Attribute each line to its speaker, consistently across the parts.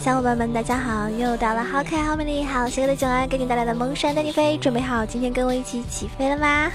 Speaker 1: 小伙伴们，大家好！又到了好可爱、好美丽、好邪恶的囧儿给你带来的蒙山带你飞，准备好今天跟我一起起飞了吗？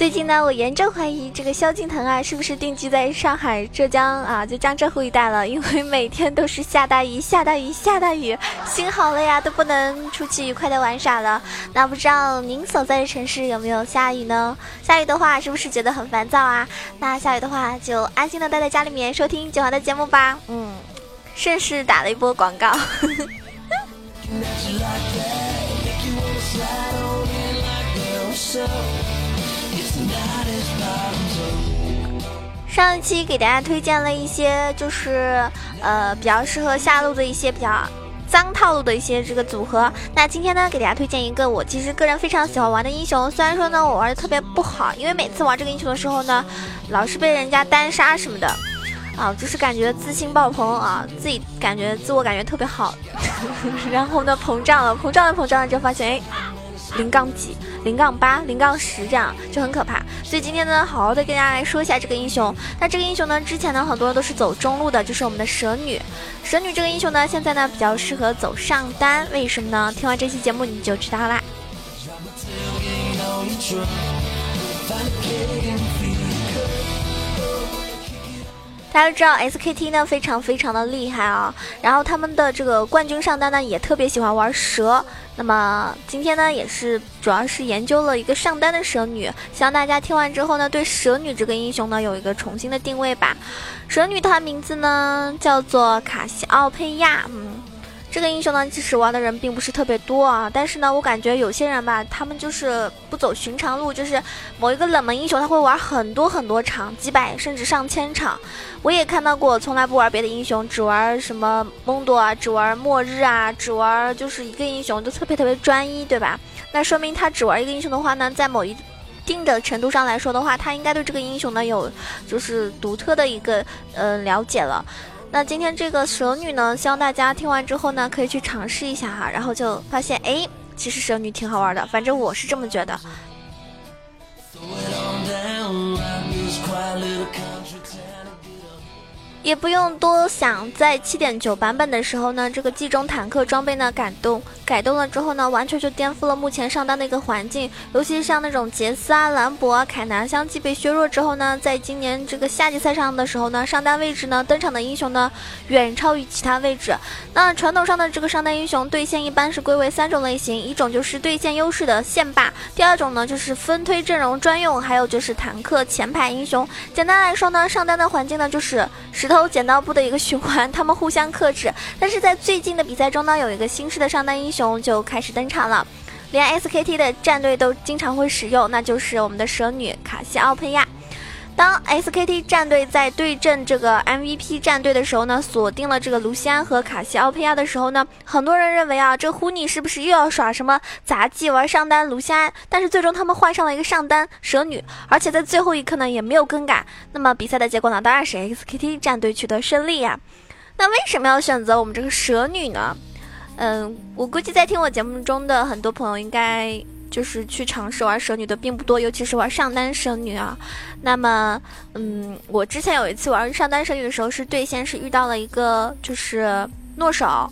Speaker 1: 最近呢，我严重怀疑这个萧敬腾啊，是不是定居在上海、浙江啊，就江浙沪一带了？因为每天都是下大雨、下大雨、下大雨，心好累呀，都不能出去愉快的玩耍了。那不知道您所在的城市有没有下雨呢？下雨的话，是不是觉得很烦躁啊？那下雨的话，就安心的待在家里面收听九华的节目吧。嗯，顺势打了一波广告。上一期给大家推荐了一些，就是呃比较适合下路的一些比较脏套路的一些这个组合。那今天呢，给大家推荐一个我其实个人非常喜欢玩的英雄。虽然说呢，我玩的特别不好，因为每次玩这个英雄的时候呢，老是被人家单杀什么的，啊，就是感觉自信爆棚啊，自己感觉自我感觉特别好，然后呢膨胀了，膨胀了膨胀了，就发现哎，零杠几。零杠八、零杠十这样就很可怕，所以今天呢，好好的跟大家来说一下这个英雄。那这个英雄呢，之前呢，很多人都是走中路的，就是我们的蛇女。蛇女这个英雄呢，现在呢比较适合走上单，为什么呢？听完这期节目你就知道啦。大家都知道 SKT 呢非常非常的厉害啊，然后他们的这个冠军上单呢也特别喜欢玩蛇。那么今天呢也是主要是研究了一个上单的蛇女，希望大家听完之后呢对蛇女这个英雄呢有一个重新的定位吧。蛇女她名字呢叫做卡西奥佩亚，嗯。这个英雄呢，其实玩的人并不是特别多啊，但是呢，我感觉有些人吧，他们就是不走寻常路，就是某一个冷门英雄，他会玩很多很多场，几百甚至上千场。我也看到过，从来不玩别的英雄，只玩什么蒙多啊，只玩末日啊，只玩就是一个英雄，就特别特别专一，对吧？那说明他只玩一个英雄的话呢，在某一定的程度上来说的话，他应该对这个英雄呢有就是独特的一个呃了解了。那今天这个蛇女呢，希望大家听完之后呢，可以去尝试一下哈，然后就发现，哎，其实蛇女挺好玩的，反正我是这么觉得。也不用多想，在七点九版本的时候呢，这个季中坦克装备呢改动改动了之后呢，完全就颠覆了目前上单的一个环境。尤其是像那种杰斯啊、兰博啊、凯南相继被削弱之后呢，在今年这个夏季赛上的时候呢，上单位置呢登场的英雄呢远超于其他位置。那传统上的这个上单英雄对线一般是归为三种类型，一种就是对线优势的线霸，第二种呢就是分推阵容专用，还有就是坦克前排英雄。简单来说呢，上单的环境呢就是石头。剪刀布的一个循环，他们互相克制。但是在最近的比赛中呢，有一个新式的上单英雄就开始登场了，连 SKT 的战队都经常会使用，那就是我们的蛇女卡西奥佩亚。当 SKT 战队在对阵这个 MVP 战队的时候呢，锁定了这个卢锡安和卡西奥佩亚的时候呢，很多人认为啊，这呼尼是不是又要耍什么杂技玩上单卢锡安？但是最终他们换上了一个上单蛇女，而且在最后一刻呢也没有更改。那么比赛的结果呢，当然是 SKT 战队取得胜利呀。那为什么要选择我们这个蛇女呢？嗯，我估计在听我节目中的很多朋友应该。就是去尝试玩蛇女的并不多，尤其是玩上单蛇女啊。那么，嗯，我之前有一次玩上单蛇女的时候，是对线是遇到了一个就是诺手啊，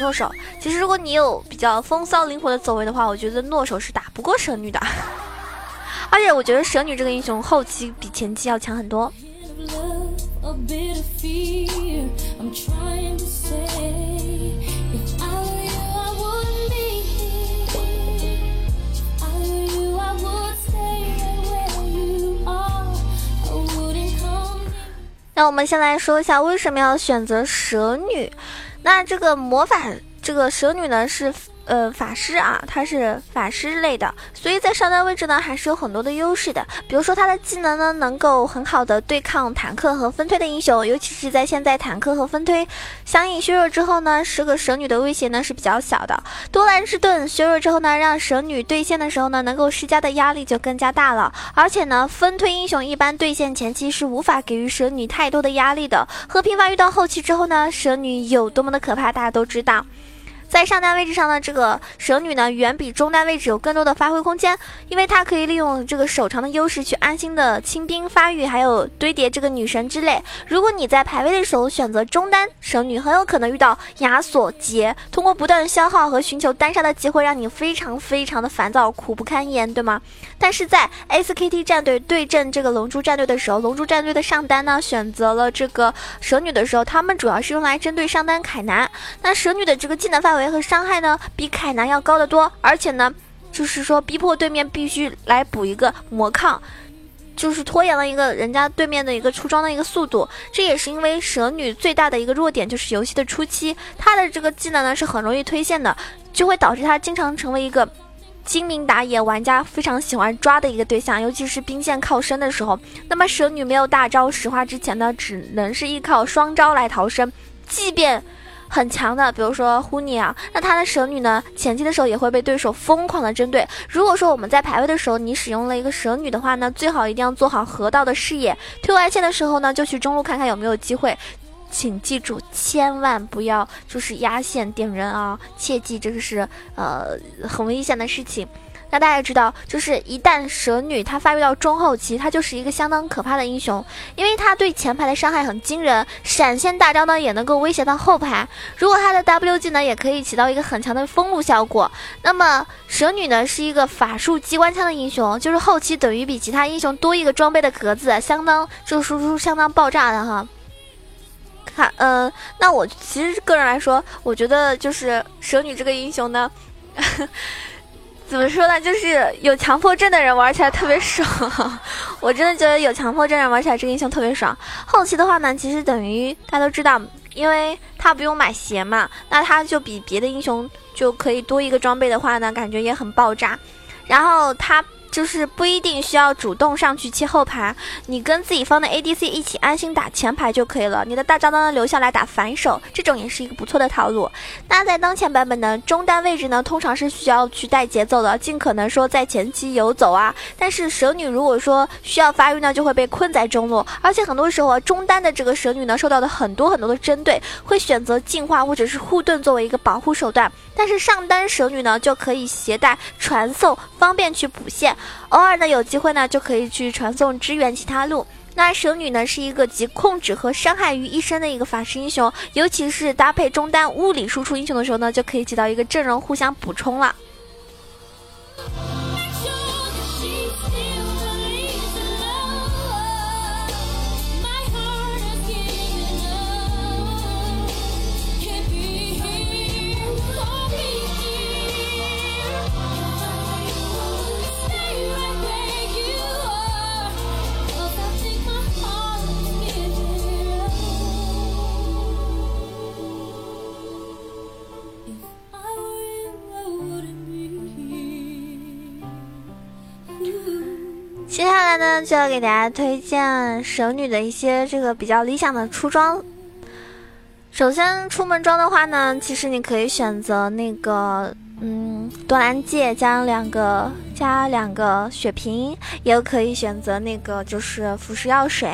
Speaker 1: 诺手。其实如果你有比较风骚灵活的走位的话，我觉得诺手是打不过蛇女的。而且我觉得蛇女这个英雄后期比前期要强很多。那我们先来说一下为什么要选择蛇女。那这个魔法，这个蛇女呢是。呃，法师啊，他是法师类的，所以在上单位置呢，还是有很多的优势的。比如说他的技能呢，能够很好的对抗坦克和分推的英雄，尤其是在现在坦克和分推相应削弱之后呢，十个蛇女的威胁呢是比较小的。多兰之盾削弱之后呢，让蛇女对线的时候呢，能够施加的压力就更加大了。而且呢，分推英雄一般对线前期是无法给予蛇女太多的压力的。和频繁遇到后期之后呢，蛇女有多么的可怕，大家都知道。在上单位置上的这个蛇女呢，远比中单位置有更多的发挥空间，因为它可以利用这个手长的优势去安心的清兵发育，还有堆叠这个女神之类。如果你在排位的时候选择中单蛇女，很有可能遇到亚索杰，通过不断的消耗和寻求单杀的机会，让你非常非常的烦躁，苦不堪言，对吗？但是在 SKT 战队对阵这个龙珠战队的时候，龙珠战队的上单呢选择了这个蛇女的时候，他们主要是用来针对上单凯南。那蛇女的这个技能范围。和伤害呢，比凯南要高得多，而且呢，就是说逼迫对面必须来补一个魔抗，就是拖延了一个人家对面的一个出装的一个速度。这也是因为蛇女最大的一个弱点就是游戏的初期，她的这个技能呢是很容易推线的，就会导致她经常成为一个精明打野玩家非常喜欢抓的一个对象，尤其是兵线靠身的时候。那么蛇女没有大招石化之前呢，只能是依靠双招来逃生，即便。很强的，比如说呼尼啊，那他的蛇女呢，前期的时候也会被对手疯狂的针对。如果说我们在排位的时候，你使用了一个蛇女的话呢，最好一定要做好河道的视野，推外线的时候呢，就去中路看看有没有机会。请记住，千万不要就是压线点人啊，切记这个是呃很危险的事情。大家知道，就是一旦蛇女她发育到中后期，她就是一个相当可怕的英雄，因为她对前排的伤害很惊人，闪现大招呢也能够威胁到后排。如果她的 W 技能也可以起到一个很强的封路效果。那么蛇女呢是一个法术机关枪的英雄，就是后期等于比其他英雄多一个装备的格子，相当就是输出相当爆炸的哈。看，嗯，那我其实个人来说，我觉得就是蛇女这个英雄呢。怎么说呢？就是有强迫症的人玩起来特别爽，我真的觉得有强迫症人玩起来这个英雄特别爽。后期的话呢，其实等于大家都知道，因为他不用买鞋嘛，那他就比别的英雄就可以多一个装备的话呢，感觉也很爆炸。然后他。就是不一定需要主动上去切后排，你跟自己方的 ADC 一起安心打前排就可以了。你的大招呢留下来打反手，这种也是一个不错的套路。那在当前版本呢中单位置呢，通常是需要去带节奏的，尽可能说在前期游走啊。但是蛇女如果说需要发育呢，就会被困在中路，而且很多时候啊中单的这个蛇女呢，受到的很多很多的针对，会选择进化或者是护盾作为一个保护手段。但是上单蛇女呢，就可以携带传送，方便去补线。偶尔呢，有机会呢，就可以去传送支援其他路。那蛇女呢，是一个集控制和伤害于一身的一个法师英雄，尤其是搭配中单物理输出英雄的时候呢，就可以起到一个阵容互相补充了。就要给大家推荐神女的一些这个比较理想的出装。首先出门装的话呢，其实你可以选择那个，嗯，多兰戒加两个加两个血瓶，也可以选择那个就是腐蚀药水。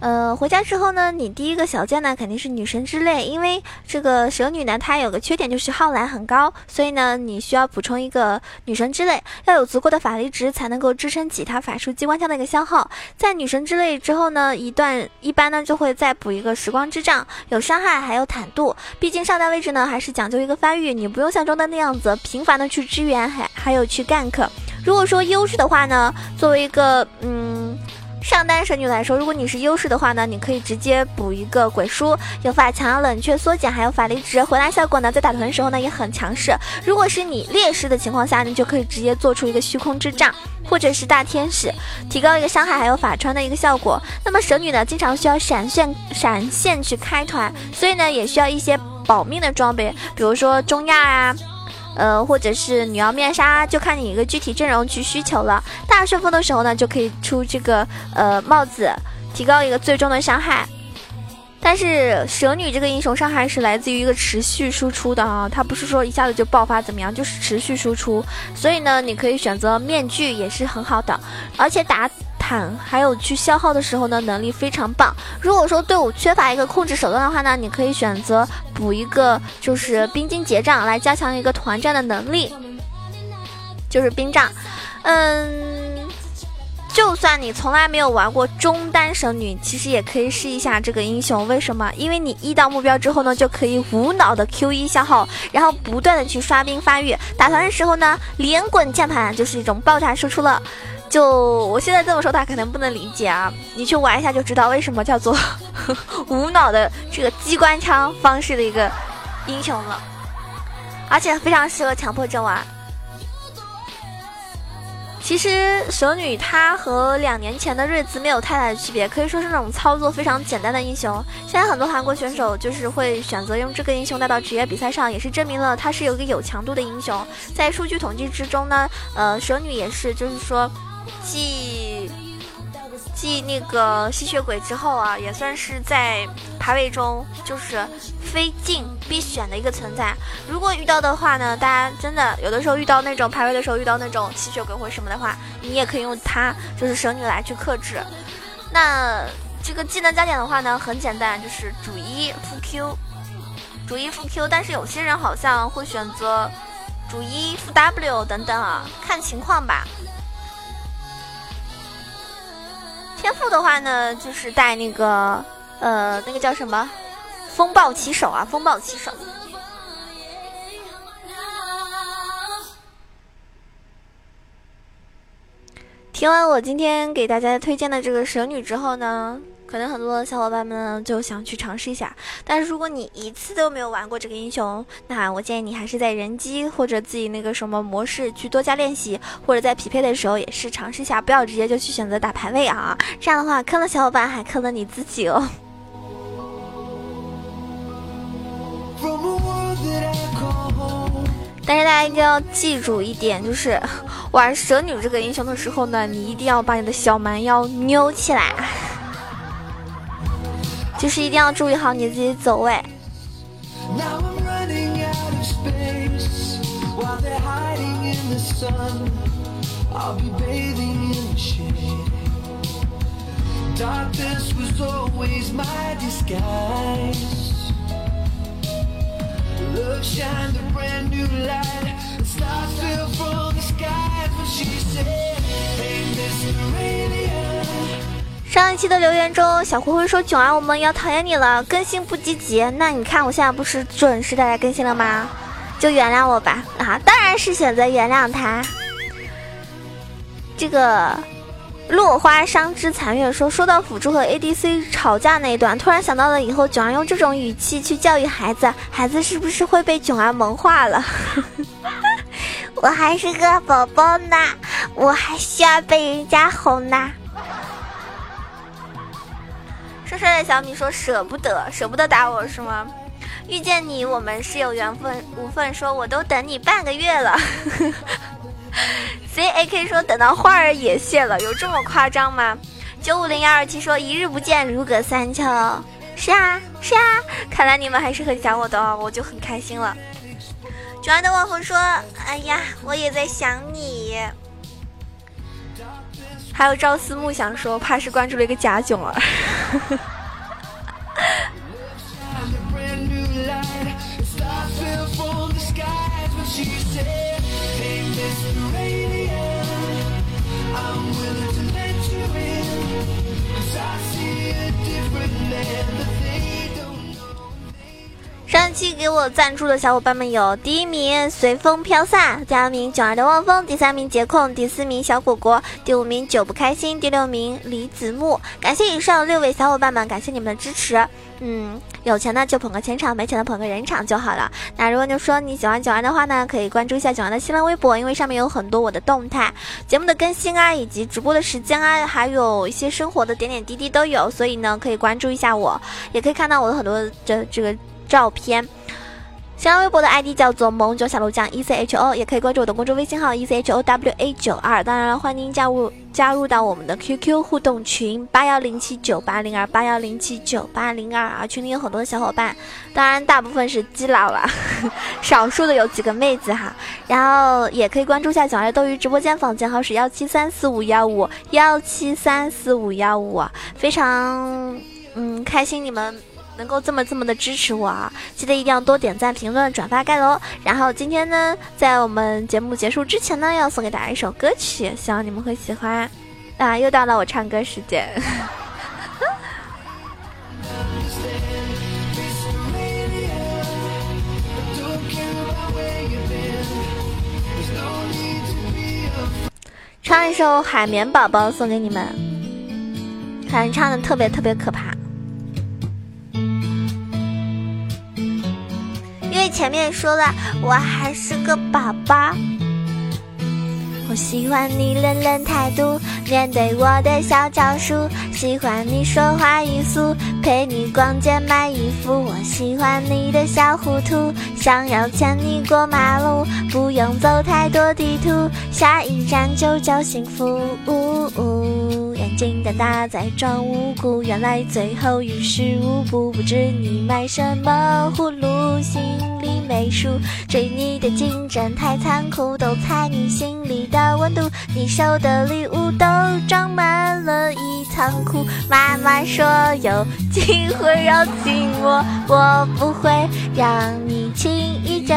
Speaker 1: 呃，回家之后呢，你第一个小件呢肯定是女神之泪，因为这个蛇女呢，她有个缺点就是耗蓝很高，所以呢，你需要补充一个女神之泪，要有足够的法力值才能够支撑起她法术机关枪的一个消耗。在女神之泪之后呢，一段一般呢就会再补一个时光之杖，有伤害还有坦度。毕竟上单位置呢还是讲究一个发育，你不用像中单那样子频繁的去支援，还还有去 gank。如果说优势的话呢，作为一个嗯。上单神女来说，如果你是优势的话呢，你可以直接补一个鬼书，有法强、冷却、缩减，还有法力值回来效果呢，在打团的时候呢也很强势。如果是你劣势的情况下，你就可以直接做出一个虚空之杖，或者是大天使，提高一个伤害还有法穿的一个效果。那么神女呢，经常需要闪现闪现去开团，所以呢也需要一些保命的装备，比如说中亚啊。呃，或者是女妖面纱，就看你一个具体阵容去需求了。大顺风的时候呢，就可以出这个呃帽子，提高一个最终的伤害。但是蛇女这个英雄伤害是来自于一个持续输出的啊，它不是说一下子就爆发怎么样，就是持续输出。所以呢，你可以选择面具也是很好的，而且打。坦还有去消耗的时候呢，能力非常棒。如果说队伍缺乏一个控制手段的话呢，你可以选择补一个就是冰晶结账来加强一个团战的能力，就是冰杖。嗯。就算你从来没有玩过中单神女，其实也可以试一下这个英雄。为什么？因为你一到目标之后呢，就可以无脑的 Q 一消耗，然后不断的去刷兵发育。打团的时候呢，连滚键盘就是一种爆炸输出了。就我现在这么说，他可能不能理解啊。你去玩一下就知道为什么叫做 无脑的这个机关枪方式的一个英雄了，而且非常适合强迫症玩。其实蛇女她和两年前的瑞兹没有太大的区别，可以说是那种操作非常简单的英雄。现在很多韩国选手就是会选择用这个英雄带到职业比赛上，也是证明了他是有一个有强度的英雄。在数据统计之中呢，呃，蛇女也是，就是说，继。继那个吸血鬼之后啊，也算是在排位中就是非进必选的一个存在。如果遇到的话呢，大家真的有的时候遇到那种排位的时候遇到那种吸血鬼或什么的话，你也可以用它，就是蛇女来去克制。那这个技能加点的话呢，很简单，就是主一副 Q，主一副 Q。但是有些人好像会选择主一副 W 等等啊，看情况吧。天赋的话呢，就是带那个，呃，那个叫什么，风暴骑手啊，风暴骑手。听完我今天给大家推荐的这个蛇女之后呢？可能很多小伙伴们就想去尝试一下，但是如果你一次都没有玩过这个英雄，那我建议你还是在人机或者自己那个什么模式去多加练习，或者在匹配的时候也是尝试一下，不要直接就去选择打排位啊，这样的话坑了小伙伴还坑了你自己哦。但是大家一定要记住一点，就是玩蛇女这个英雄的时候呢，你一定要把你的小蛮腰扭起来。就是一定要注意好你自己走位。上一期的留言中，小灰灰说：“囧儿，我们要讨厌你了，更新不积极。”那你看我现在不是准时的来更新了吗？就原谅我吧。啊，当然是选择原谅他。这个落花伤之残月说：“说到辅助和 ADC 吵架那一段，突然想到了以后囧儿用这种语气去教育孩子，孩子是不是会被囧儿萌化了？我还是个宝宝呢，我还需要被人家哄呢。”帅的小米说：“舍不得，舍不得打我是吗？遇见你，我们是有缘分。无份说：我都等你半个月了。C A K 说：等到花儿也谢了，有这么夸张吗？九五零幺二七说：一日不见，如隔三秋。是啊，是啊，看来你们还是很想我的哦，我就很开心了。九安的网红说：哎呀，我也在想你。”还有朝思暮想说，怕是关注了一个假囧儿。上期给我赞助的小伙伴们有：第一名随风飘散，第二名囧儿的望风，第三名杰控，第四名小果果，第五名久不开心，第六名李子木。感谢以上六位小伙伴们，感谢你们的支持。嗯，有钱的就捧个钱场，没钱的捧个人场就好了。那如果你说你喜欢九儿的话呢，可以关注一下九儿的新浪微博，因为上面有很多我的动态、节目的更新啊，以及直播的时间啊，还有一些生活的点点滴滴都有，所以呢，可以关注一下我，也可以看到我的很多这这个。照片，新浪微博的 ID 叫做萌九小鹿酱 E C H O，也可以关注我的公众微信号 E C H O W A 九二。当然，欢迎加入加入到我们的 QQ 互动群八幺零七九八零二八幺零七九八零二啊，群里有很多的小伙伴，当然大部分是基佬了，少数的有几个妹子哈。然后也可以关注下小爱斗鱼直播间，房间号是幺七三四五幺五幺七三四五幺五，非常嗯开心你们。能够这么这么的支持我啊！记得一定要多点赞、评论、转发、盖楼。然后今天呢，在我们节目结束之前呢，要送给大家一首歌曲，希望你们会喜欢。啊，又到了我唱歌时间。唱一首《海绵宝宝》送给你们，反正唱的特别特别可怕。前面说了，我还是个宝宝。我喜欢你冷冷态度，面对我的小招数。喜欢你说话语速，陪你逛街买衣服。我喜欢你的小糊涂，想要牵你过马路，不用走太多地图，下一站就叫幸福。睛瞪大在装无辜，原来最后于事无补。不知你买什么葫芦，心里没数。追你的竞争太残酷，都猜你心里的温度。你收的礼物都装满了一仓库。妈妈说有机会要亲我，我不会让你轻易挣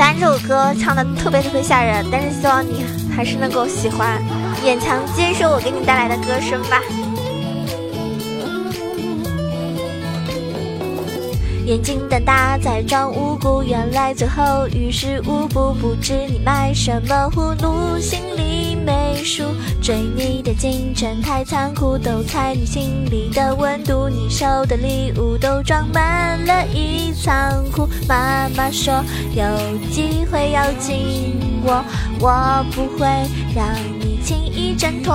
Speaker 1: 三首歌唱的特别特别吓人，但是希望你还是能够喜欢。勉强接受我给你带来的歌声吧。眼睛瞪大在装无辜，原来最后于事无补。不知你卖什么葫芦，心里没数。追你的竞争太残酷，都猜你心里的温度。你收的礼物都装满了一仓库。妈妈说有机会要亲我，我不会让你轻易挣脱。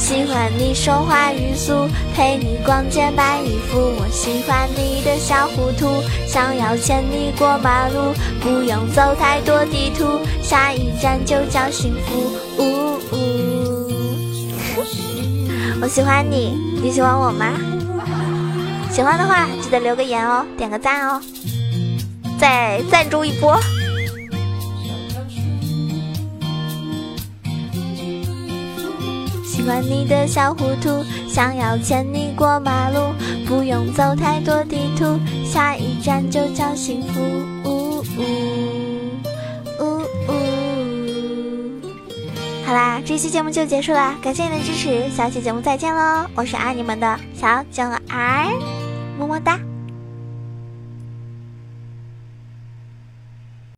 Speaker 1: 喜欢你说话语速，陪你逛街买衣服。我喜欢你的小糊涂，想要牵你过马路，不用走太多地图，下一站就叫幸福。呜呜，我喜欢你，你喜欢我吗？喜欢的话记得留个言哦，点个赞哦，再赞助一波。喜欢你的小糊涂，想要牵你过马路，不用走太多地图，下一站就叫幸福。呜呜呜呜。好啦，这期节目就结束啦，感谢你的支持，下期节目再见喽！我是爱你们的小九儿，么么哒。